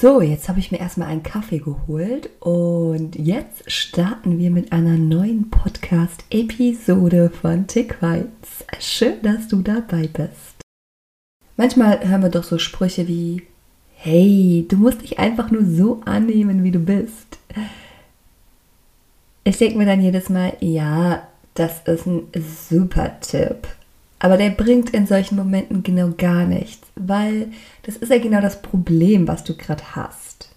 So, jetzt habe ich mir erstmal einen Kaffee geholt und jetzt starten wir mit einer neuen Podcast-Episode von Tick Weiz. Schön, dass du dabei bist. Manchmal hören wir doch so Sprüche wie, hey, du musst dich einfach nur so annehmen, wie du bist. Ich denke mir dann jedes Mal, ja, das ist ein super Tipp. Aber der bringt in solchen Momenten genau gar nichts, weil das ist ja genau das Problem, was du gerade hast.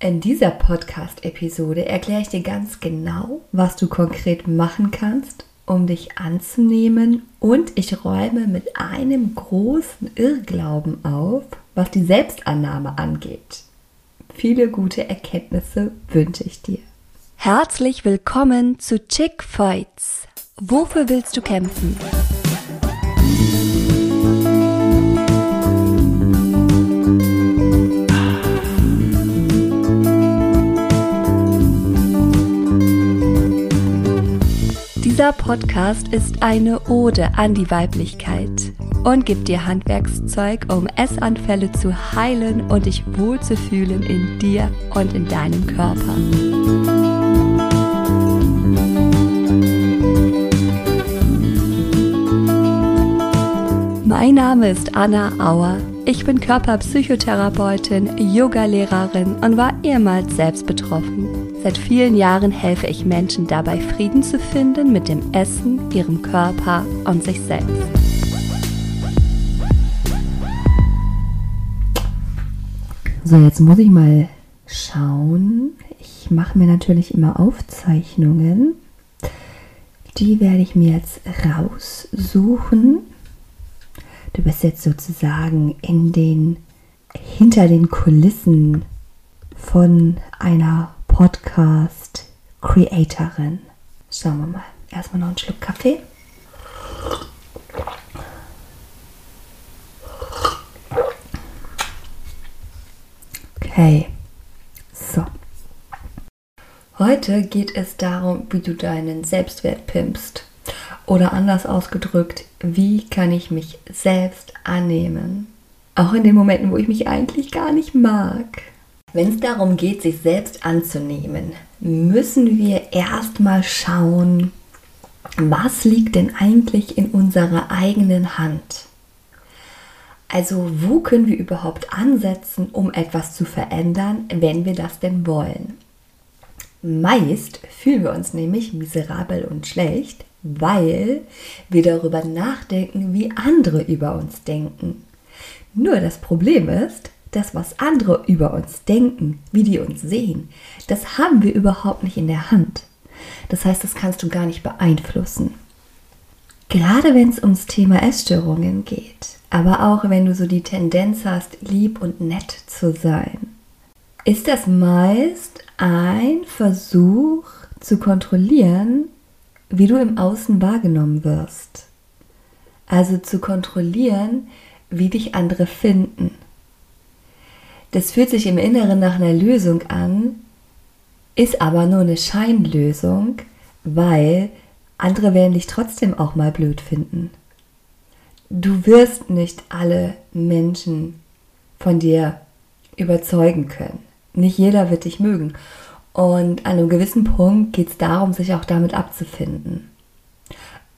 In dieser Podcast-Episode erkläre ich dir ganz genau, was du konkret machen kannst, um dich anzunehmen und ich räume mit einem großen Irrglauben auf, was die Selbstannahme angeht. Viele gute Erkenntnisse wünsche ich dir. Herzlich willkommen zu Chick Fights. Wofür willst du kämpfen? Dieser Podcast ist eine Ode an die Weiblichkeit und gibt dir Handwerkszeug, um Essanfälle zu heilen und dich wohlzufühlen in dir und in deinem Körper. Mein Name ist Anna Auer. Ich bin Körperpsychotherapeutin, Yogalehrerin und war ehemals selbst betroffen. Seit vielen Jahren helfe ich Menschen dabei, Frieden zu finden mit dem Essen, ihrem Körper und sich selbst. So, jetzt muss ich mal schauen. Ich mache mir natürlich immer Aufzeichnungen. Die werde ich mir jetzt raussuchen. Du bist jetzt sozusagen in den hinter den Kulissen von einer Podcast-Creatorin. Schauen wir mal. Erstmal noch einen Schluck Kaffee. Okay. So. Heute geht es darum, wie du deinen Selbstwert pimpst. Oder anders ausgedrückt, wie kann ich mich selbst annehmen? Auch in den Momenten, wo ich mich eigentlich gar nicht mag. Wenn es darum geht, sich selbst anzunehmen, müssen wir erstmal schauen, was liegt denn eigentlich in unserer eigenen Hand? Also wo können wir überhaupt ansetzen, um etwas zu verändern, wenn wir das denn wollen? Meist fühlen wir uns nämlich miserabel und schlecht, weil wir darüber nachdenken, wie andere über uns denken. Nur das Problem ist, das, was andere über uns denken, wie die uns sehen, das haben wir überhaupt nicht in der Hand. Das heißt, das kannst du gar nicht beeinflussen. Gerade wenn es ums Thema Essstörungen geht, aber auch wenn du so die Tendenz hast, lieb und nett zu sein, ist das meist ein Versuch zu kontrollieren, wie du im Außen wahrgenommen wirst. Also zu kontrollieren, wie dich andere finden. Das fühlt sich im Inneren nach einer Lösung an, ist aber nur eine Scheinlösung, weil andere werden dich trotzdem auch mal blöd finden. Du wirst nicht alle Menschen von dir überzeugen können. Nicht jeder wird dich mögen. Und an einem gewissen Punkt geht es darum, sich auch damit abzufinden.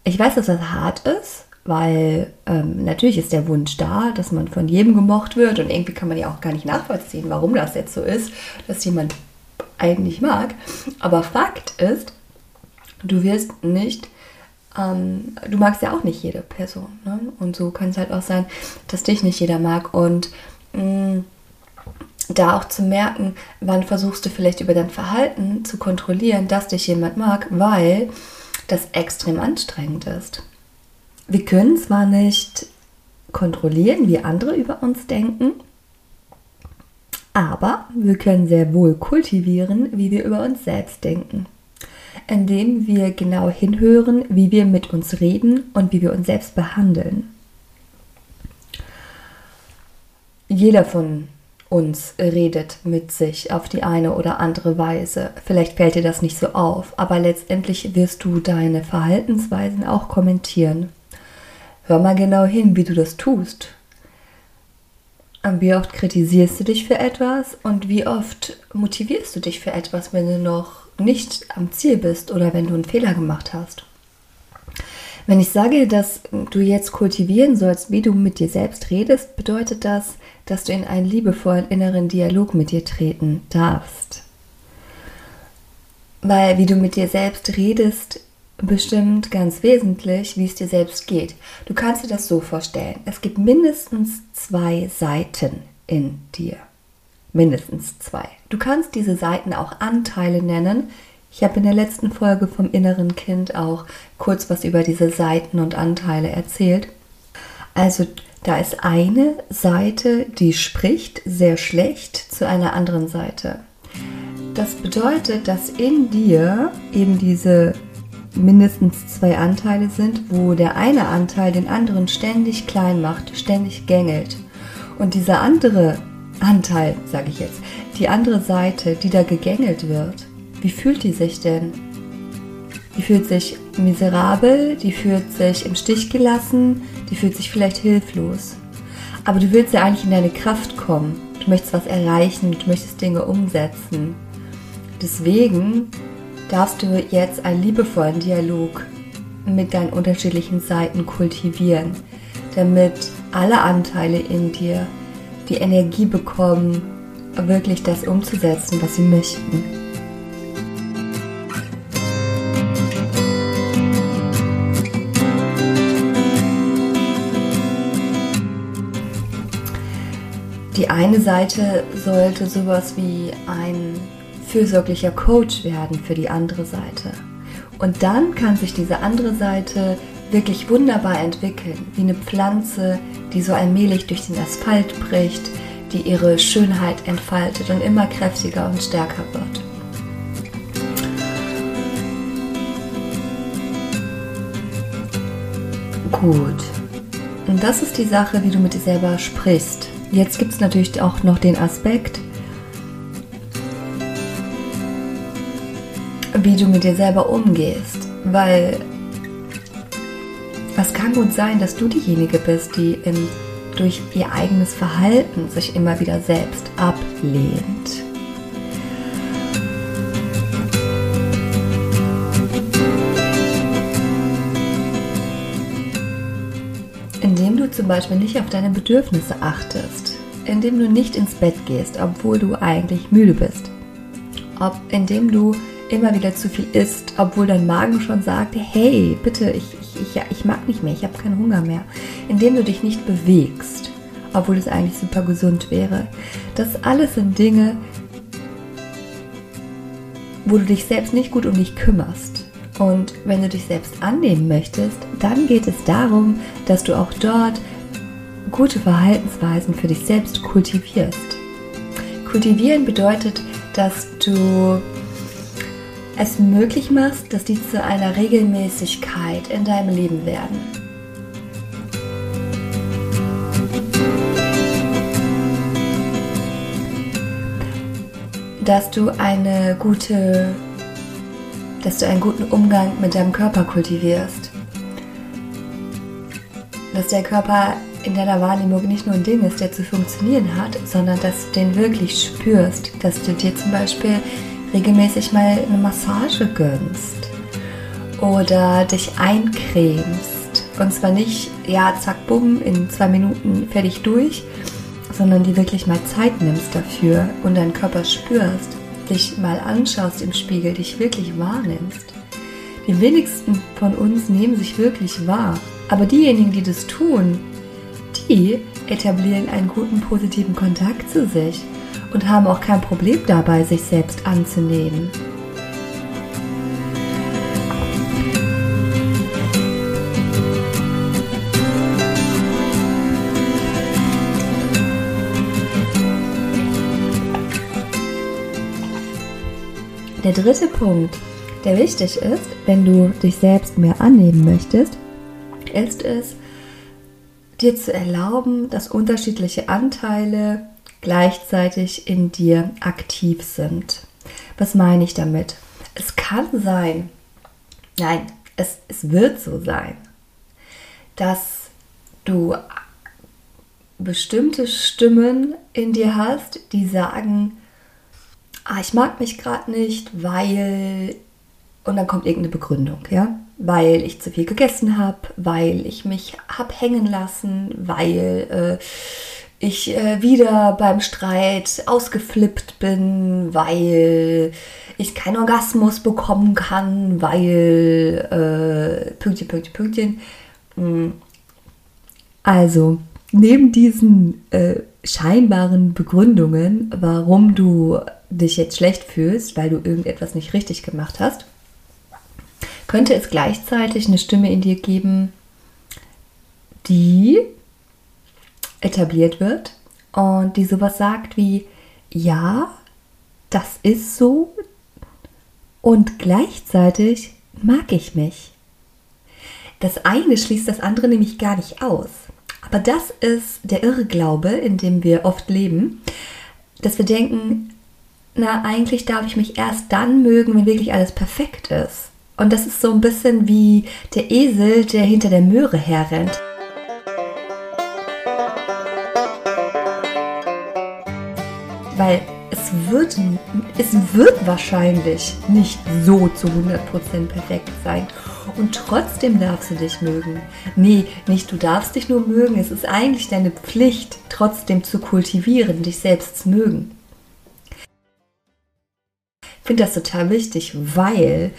Ich weiß, dass das hart ist, weil ähm, natürlich ist der Wunsch da, dass man von jedem gemocht wird und irgendwie kann man ja auch gar nicht nachvollziehen, warum das jetzt so ist, dass jemand eigentlich mag. Aber Fakt ist, du wirst nicht, ähm, du magst ja auch nicht jede Person. Ne? Und so kann es halt auch sein, dass dich nicht jeder mag und mh, mm, da auch zu merken, wann versuchst du vielleicht über dein Verhalten zu kontrollieren, dass dich jemand mag, weil das extrem anstrengend ist. Wir können zwar nicht kontrollieren, wie andere über uns denken, aber wir können sehr wohl kultivieren, wie wir über uns selbst denken, indem wir genau hinhören, wie wir mit uns reden und wie wir uns selbst behandeln. Jeder von uns redet mit sich auf die eine oder andere Weise. Vielleicht fällt dir das nicht so auf, aber letztendlich wirst du deine Verhaltensweisen auch kommentieren. Hör mal genau hin, wie du das tust. Wie oft kritisierst du dich für etwas und wie oft motivierst du dich für etwas, wenn du noch nicht am Ziel bist oder wenn du einen Fehler gemacht hast? Wenn ich sage, dass du jetzt kultivieren sollst, wie du mit dir selbst redest, bedeutet das, dass du in einen liebevollen inneren Dialog mit dir treten darfst. Weil wie du mit dir selbst redest, bestimmt ganz wesentlich, wie es dir selbst geht. Du kannst dir das so vorstellen. Es gibt mindestens zwei Seiten in dir. Mindestens zwei. Du kannst diese Seiten auch Anteile nennen. Ich habe in der letzten Folge vom inneren Kind auch kurz was über diese Seiten und Anteile erzählt. Also da ist eine Seite, die spricht sehr schlecht zu einer anderen Seite. Das bedeutet, dass in dir eben diese mindestens zwei Anteile sind, wo der eine Anteil den anderen ständig klein macht, ständig gängelt. Und dieser andere Anteil, sage ich jetzt, die andere Seite, die da gegängelt wird, wie fühlt die sich denn? Die fühlt sich miserabel, die fühlt sich im Stich gelassen, die fühlt sich vielleicht hilflos. Aber du willst ja eigentlich in deine Kraft kommen. Du möchtest was erreichen, du möchtest Dinge umsetzen. Deswegen darfst du jetzt einen liebevollen Dialog mit deinen unterschiedlichen Seiten kultivieren, damit alle Anteile in dir die Energie bekommen, wirklich das umzusetzen, was sie möchten. Die eine Seite sollte sowas wie ein fürsorglicher Coach werden für die andere Seite. Und dann kann sich diese andere Seite wirklich wunderbar entwickeln, wie eine Pflanze, die so allmählich durch den Asphalt bricht, die ihre Schönheit entfaltet und immer kräftiger und stärker wird. Gut. Und das ist die Sache, wie du mit dir selber sprichst. Jetzt gibt es natürlich auch noch den Aspekt, wie du mit dir selber umgehst, weil es kann gut sein, dass du diejenige bist, die in, durch ihr eigenes Verhalten sich immer wieder selbst ablehnt. Beispiel nicht auf deine Bedürfnisse achtest, indem du nicht ins Bett gehst, obwohl du eigentlich müde bist, ob indem du immer wieder zu viel isst, obwohl dein Magen schon sagt, hey, bitte, ich, ich, ich, ich mag nicht mehr, ich habe keinen Hunger mehr. Indem du dich nicht bewegst, obwohl es eigentlich super gesund wäre. Das alles sind Dinge, wo du dich selbst nicht gut um dich kümmerst. Und wenn du dich selbst annehmen möchtest, dann geht es darum, dass du auch dort gute Verhaltensweisen für dich selbst kultivierst. Kultivieren bedeutet, dass du es möglich machst, dass die zu einer Regelmäßigkeit in deinem Leben werden. Dass du eine gute, dass du einen guten Umgang mit deinem Körper kultivierst. Dass der Körper in deiner Wahrnehmung nicht nur ein Ding ist, der zu funktionieren hat, sondern dass du den wirklich spürst. Dass du dir zum Beispiel regelmäßig mal eine Massage gönnst oder dich eincremst. Und zwar nicht, ja, zack, bumm, in zwei Minuten fertig durch, sondern die wirklich mal Zeit nimmst dafür und deinen Körper spürst, dich mal anschaust im Spiegel, dich wirklich wahrnimmst. Die wenigsten von uns nehmen sich wirklich wahr, aber diejenigen, die das tun, die etablieren einen guten positiven Kontakt zu sich und haben auch kein Problem dabei, sich selbst anzunehmen. Der dritte Punkt, der wichtig ist, wenn du dich selbst mehr annehmen möchtest, ist es, dir zu erlauben, dass unterschiedliche Anteile gleichzeitig in dir aktiv sind. Was meine ich damit? Es kann sein, nein, es, es wird so sein, dass du bestimmte Stimmen in dir hast, die sagen, ah, ich mag mich gerade nicht, weil und dann kommt irgendeine Begründung, ja, weil ich zu viel gegessen habe, weil ich mich habe hängen lassen, weil äh, ich äh, wieder beim Streit ausgeflippt bin, weil ich keinen Orgasmus bekommen kann, weil äh, Pünktchen, Pünktchen, Pünktchen. Hm. Also, neben diesen äh, scheinbaren Begründungen, warum du dich jetzt schlecht fühlst, weil du irgendetwas nicht richtig gemacht hast, könnte es gleichzeitig eine Stimme in dir geben, die etabliert wird und die sowas sagt wie, ja, das ist so und gleichzeitig mag ich mich. Das eine schließt das andere nämlich gar nicht aus. Aber das ist der Irrglaube, in dem wir oft leben, dass wir denken, na, eigentlich darf ich mich erst dann mögen, wenn wirklich alles perfekt ist. Und das ist so ein bisschen wie der Esel, der hinter der Möhre herrennt. Weil es wird, es wird wahrscheinlich nicht so zu 100% perfekt sein. Und trotzdem darfst du dich mögen. Nee, nicht du darfst dich nur mögen. Es ist eigentlich deine Pflicht, trotzdem zu kultivieren, dich selbst zu mögen. Ich finde das total wichtig, weil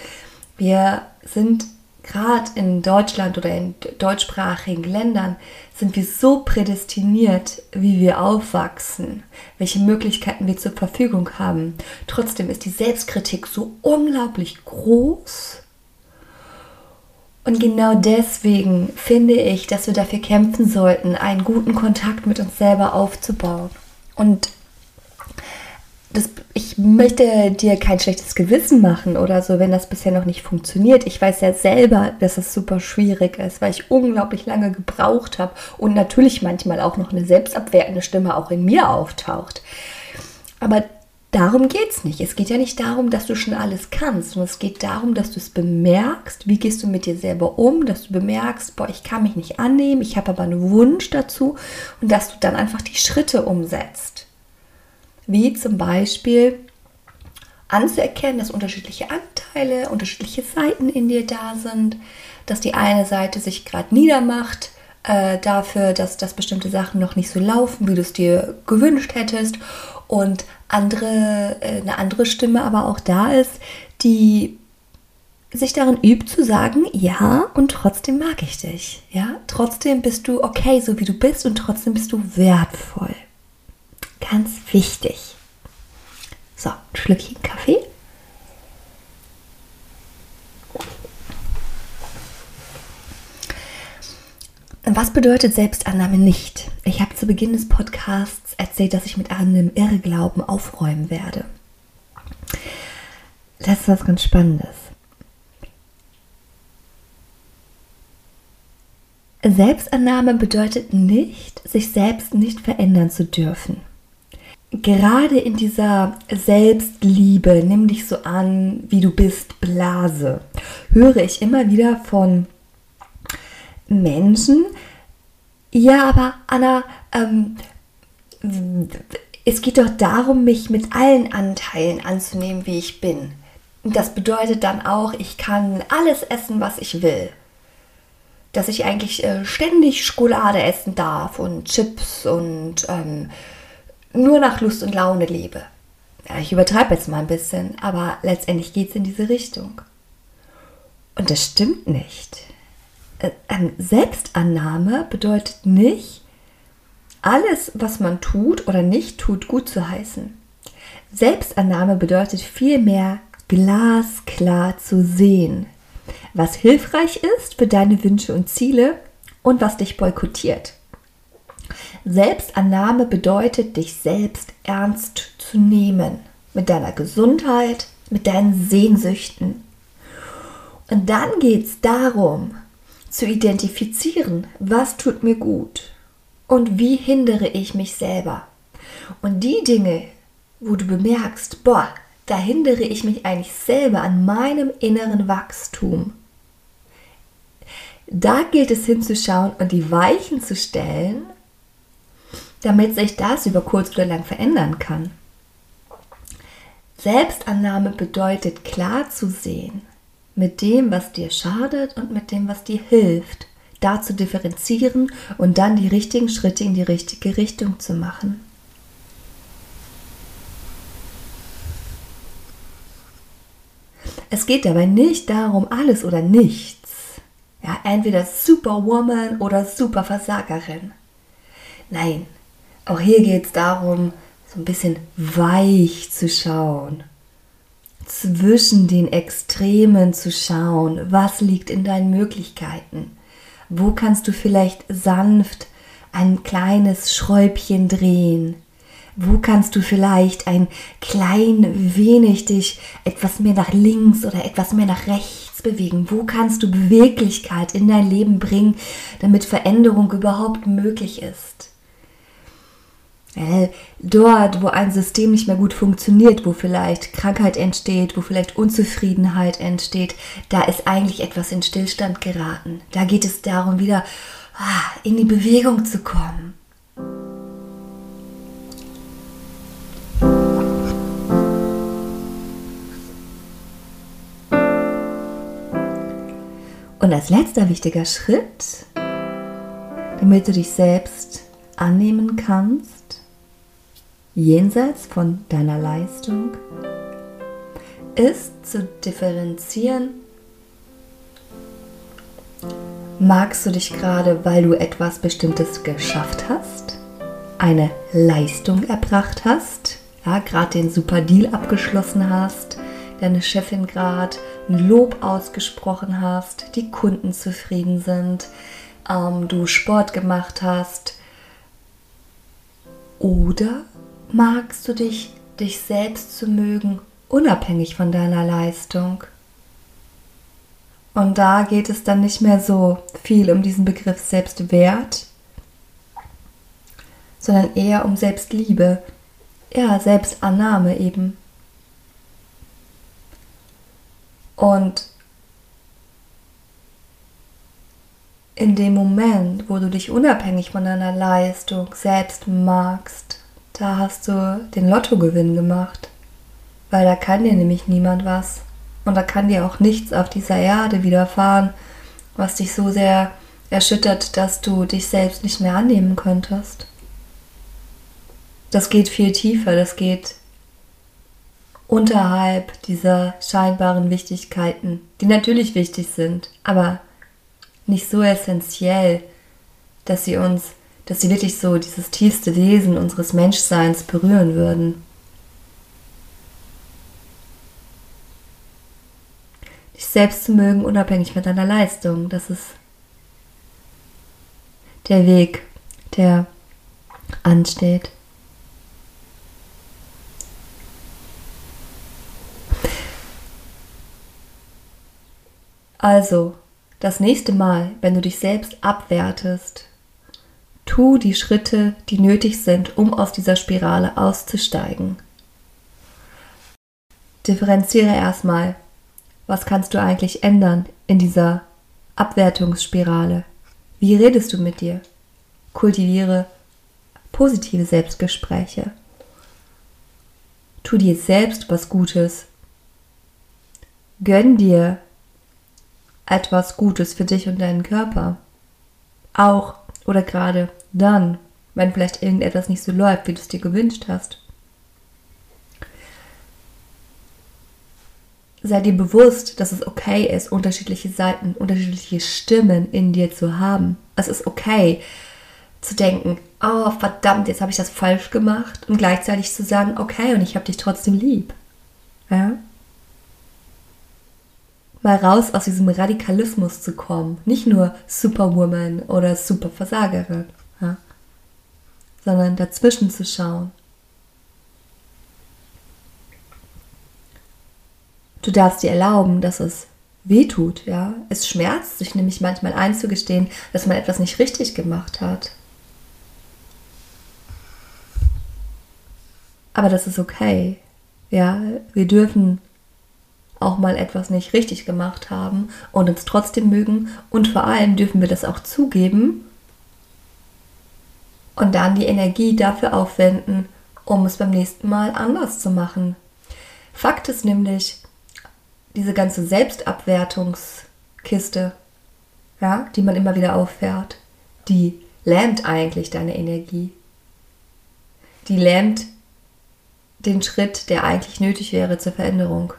wir sind gerade in Deutschland oder in deutschsprachigen Ländern sind wir so prädestiniert, wie wir aufwachsen, welche Möglichkeiten wir zur Verfügung haben. Trotzdem ist die Selbstkritik so unglaublich groß. Und genau deswegen finde ich, dass wir dafür kämpfen sollten, einen guten Kontakt mit uns selber aufzubauen. Und das, ich möchte dir kein schlechtes Gewissen machen oder so, wenn das bisher noch nicht funktioniert. Ich weiß ja selber, dass es super schwierig ist, weil ich unglaublich lange gebraucht habe und natürlich manchmal auch noch eine selbstabwertende Stimme auch in mir auftaucht. Aber darum geht es nicht. Es geht ja nicht darum, dass du schon alles kannst, sondern es geht darum, dass du es bemerkst, wie gehst du mit dir selber um, dass du bemerkst, boah, ich kann mich nicht annehmen, ich habe aber einen Wunsch dazu und dass du dann einfach die Schritte umsetzt wie zum Beispiel anzuerkennen, dass unterschiedliche Anteile, unterschiedliche Seiten in dir da sind, dass die eine Seite sich gerade niedermacht äh, dafür, dass, dass bestimmte Sachen noch nicht so laufen, wie du es dir gewünscht hättest und andere, äh, eine andere Stimme aber auch da ist, die sich darin übt zu sagen, ja, und trotzdem mag ich dich. Ja, trotzdem bist du okay, so wie du bist und trotzdem bist du wertvoll. Ganz wichtig. So, ein Schlückchen Kaffee. Was bedeutet Selbstannahme nicht? Ich habe zu Beginn des Podcasts erzählt, dass ich mit einem Irrglauben aufräumen werde. Das ist was ganz Spannendes. Selbstannahme bedeutet nicht, sich selbst nicht verändern zu dürfen gerade in dieser Selbstliebe, nimm dich so an, wie du bist, Blase, höre ich immer wieder von Menschen, ja, aber Anna, ähm, es geht doch darum, mich mit allen Anteilen anzunehmen, wie ich bin. Das bedeutet dann auch, ich kann alles essen, was ich will. Dass ich eigentlich äh, ständig Schokolade essen darf und Chips und ähm, nur nach Lust und Laune lebe. Ja, ich übertreibe jetzt mal ein bisschen, aber letztendlich geht es in diese Richtung. Und das stimmt nicht. Äh, Selbstannahme bedeutet nicht, alles, was man tut oder nicht tut, gut zu heißen. Selbstannahme bedeutet vielmehr glasklar zu sehen, was hilfreich ist für deine Wünsche und Ziele und was dich boykottiert. Selbstannahme bedeutet, dich selbst ernst zu nehmen. Mit deiner Gesundheit, mit deinen Sehnsüchten. Und dann geht es darum, zu identifizieren, was tut mir gut und wie hindere ich mich selber. Und die Dinge, wo du bemerkst, boah, da hindere ich mich eigentlich selber an meinem inneren Wachstum. Da gilt es hinzuschauen und die Weichen zu stellen damit sich das über kurz oder lang verändern kann. Selbstannahme bedeutet klar zu sehen, mit dem, was dir schadet und mit dem, was dir hilft, da zu differenzieren und dann die richtigen Schritte in die richtige Richtung zu machen. Es geht dabei nicht darum, alles oder nichts. Ja, entweder Superwoman oder Superversagerin. Nein, auch hier geht es darum, so ein bisschen weich zu schauen. Zwischen den Extremen zu schauen, was liegt in deinen Möglichkeiten. Wo kannst du vielleicht sanft ein kleines Schräubchen drehen? Wo kannst du vielleicht ein klein wenig dich etwas mehr nach links oder etwas mehr nach rechts bewegen? Wo kannst du Beweglichkeit in dein Leben bringen, damit Veränderung überhaupt möglich ist? Dort, wo ein System nicht mehr gut funktioniert, wo vielleicht Krankheit entsteht, wo vielleicht Unzufriedenheit entsteht, da ist eigentlich etwas in Stillstand geraten. Da geht es darum, wieder ah, in die Bewegung zu kommen. Und als letzter wichtiger Schritt, damit du dich selbst annehmen kannst, jenseits von deiner Leistung, ist zu differenzieren, magst du dich gerade, weil du etwas Bestimmtes geschafft hast, eine Leistung erbracht hast, ja, gerade den super Deal abgeschlossen hast, deine Chefin gerade ein Lob ausgesprochen hast, die Kunden zufrieden sind, ähm, du Sport gemacht hast. Oder magst du dich, dich selbst zu mögen, unabhängig von deiner Leistung? Und da geht es dann nicht mehr so viel um diesen Begriff Selbstwert, sondern eher um Selbstliebe, ja, Selbstannahme eben. Und in dem Moment, wo du dich unabhängig von deiner Leistung selbst magst, da hast du den Lottogewinn gemacht. Weil da kann dir nämlich niemand was. Und da kann dir auch nichts auf dieser Erde widerfahren, was dich so sehr erschüttert, dass du dich selbst nicht mehr annehmen könntest. Das geht viel tiefer, das geht unterhalb dieser scheinbaren Wichtigkeiten, die natürlich wichtig sind, aber nicht so essentiell, dass sie uns, dass sie wirklich so dieses tiefste Wesen unseres Menschseins berühren würden. Dich selbst zu mögen, unabhängig von deiner Leistung, das ist der Weg, der ansteht. Also, das nächste Mal, wenn du dich selbst abwertest, tu die Schritte, die nötig sind, um aus dieser Spirale auszusteigen. Differenziere erstmal, was kannst du eigentlich ändern in dieser Abwertungsspirale? Wie redest du mit dir? Kultiviere positive Selbstgespräche. Tu dir selbst was Gutes. Gönn dir etwas Gutes für dich und deinen Körper. Auch oder gerade dann, wenn vielleicht irgendetwas nicht so läuft, wie du es dir gewünscht hast. Sei dir bewusst, dass es okay ist, unterschiedliche Seiten, unterschiedliche Stimmen in dir zu haben. Es ist okay zu denken, oh verdammt, jetzt habe ich das falsch gemacht und gleichzeitig zu sagen, okay, und ich habe dich trotzdem lieb. Ja? Mal raus aus diesem Radikalismus zu kommen. Nicht nur Superwoman oder Superversagerin, ja? sondern dazwischen zu schauen. Du darfst dir erlauben, dass es weh tut, ja. Es schmerzt sich nämlich manchmal einzugestehen, dass man etwas nicht richtig gemacht hat. Aber das ist okay. Ja, wir dürfen auch mal etwas nicht richtig gemacht haben und uns trotzdem mögen. Und vor allem dürfen wir das auch zugeben Und dann die Energie dafür aufwenden, um es beim nächsten Mal anders zu machen. Fakt ist nämlich, diese ganze Selbstabwertungskiste, ja, die man immer wieder auffährt, die lähmt eigentlich deine Energie. Die lähmt den Schritt, der eigentlich nötig wäre zur Veränderung,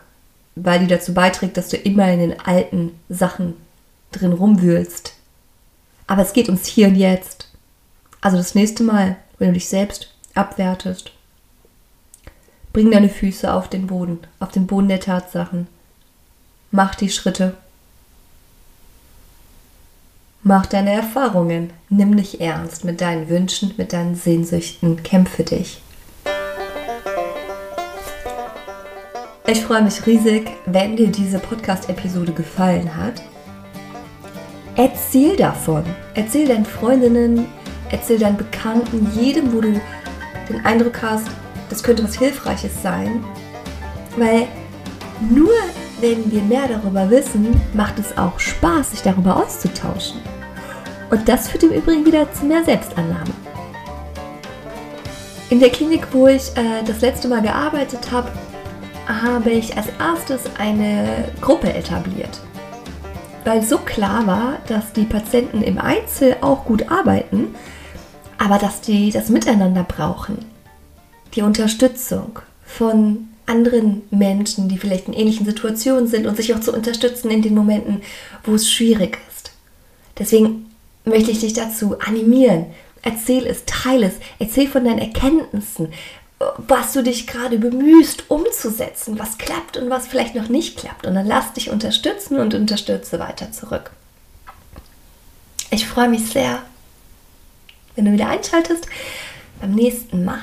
weil die dazu beiträgt, dass du immer in den alten Sachen drin rumwühlst. Aber es geht ums Hier und Jetzt. Also das nächste Mal, wenn du dich selbst abwertest, bring deine Füße auf den Boden, auf den Boden der Tatsachen. Mach die Schritte. Mach deine Erfahrungen. Nimm dich ernst mit deinen Wünschen, mit deinen Sehnsüchten. Kämpfe dich. Ich freue mich riesig, wenn dir diese Podcast-Episode gefallen hat. Erzähl davon. Erzähl deinen Freundinnen, erzähl deinen Bekannten, jedem, wo du den Eindruck hast, das könnte was Hilfreiches sein. Weil nur wenn wir mehr darüber wissen, macht es auch Spaß, sich darüber auszutauschen. Und das führt im Übrigen wieder zu mehr Selbstannahme. In der Klinik, wo ich äh, das letzte Mal gearbeitet habe, habe ich als erstes eine Gruppe etabliert. Weil so klar war, dass die Patienten im Einzel auch gut arbeiten, aber dass die das Miteinander brauchen. Die Unterstützung von anderen Menschen, die vielleicht in ähnlichen Situationen sind und sich auch zu unterstützen in den Momenten, wo es schwierig ist. Deswegen möchte ich dich dazu animieren. Erzähl es, teile es, erzähl von deinen Erkenntnissen, was du dich gerade bemühst umzusetzen, was klappt und was vielleicht noch nicht klappt. Und dann lass dich unterstützen und unterstütze weiter zurück. Ich freue mich sehr, wenn du wieder einschaltest beim nächsten Mal.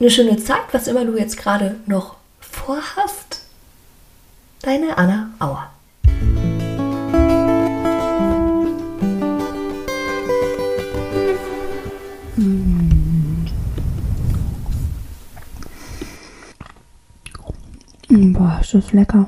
Eine schöne Zeit, was immer du jetzt gerade noch vorhast. Deine Anna Auer. Boah, ist das lecker.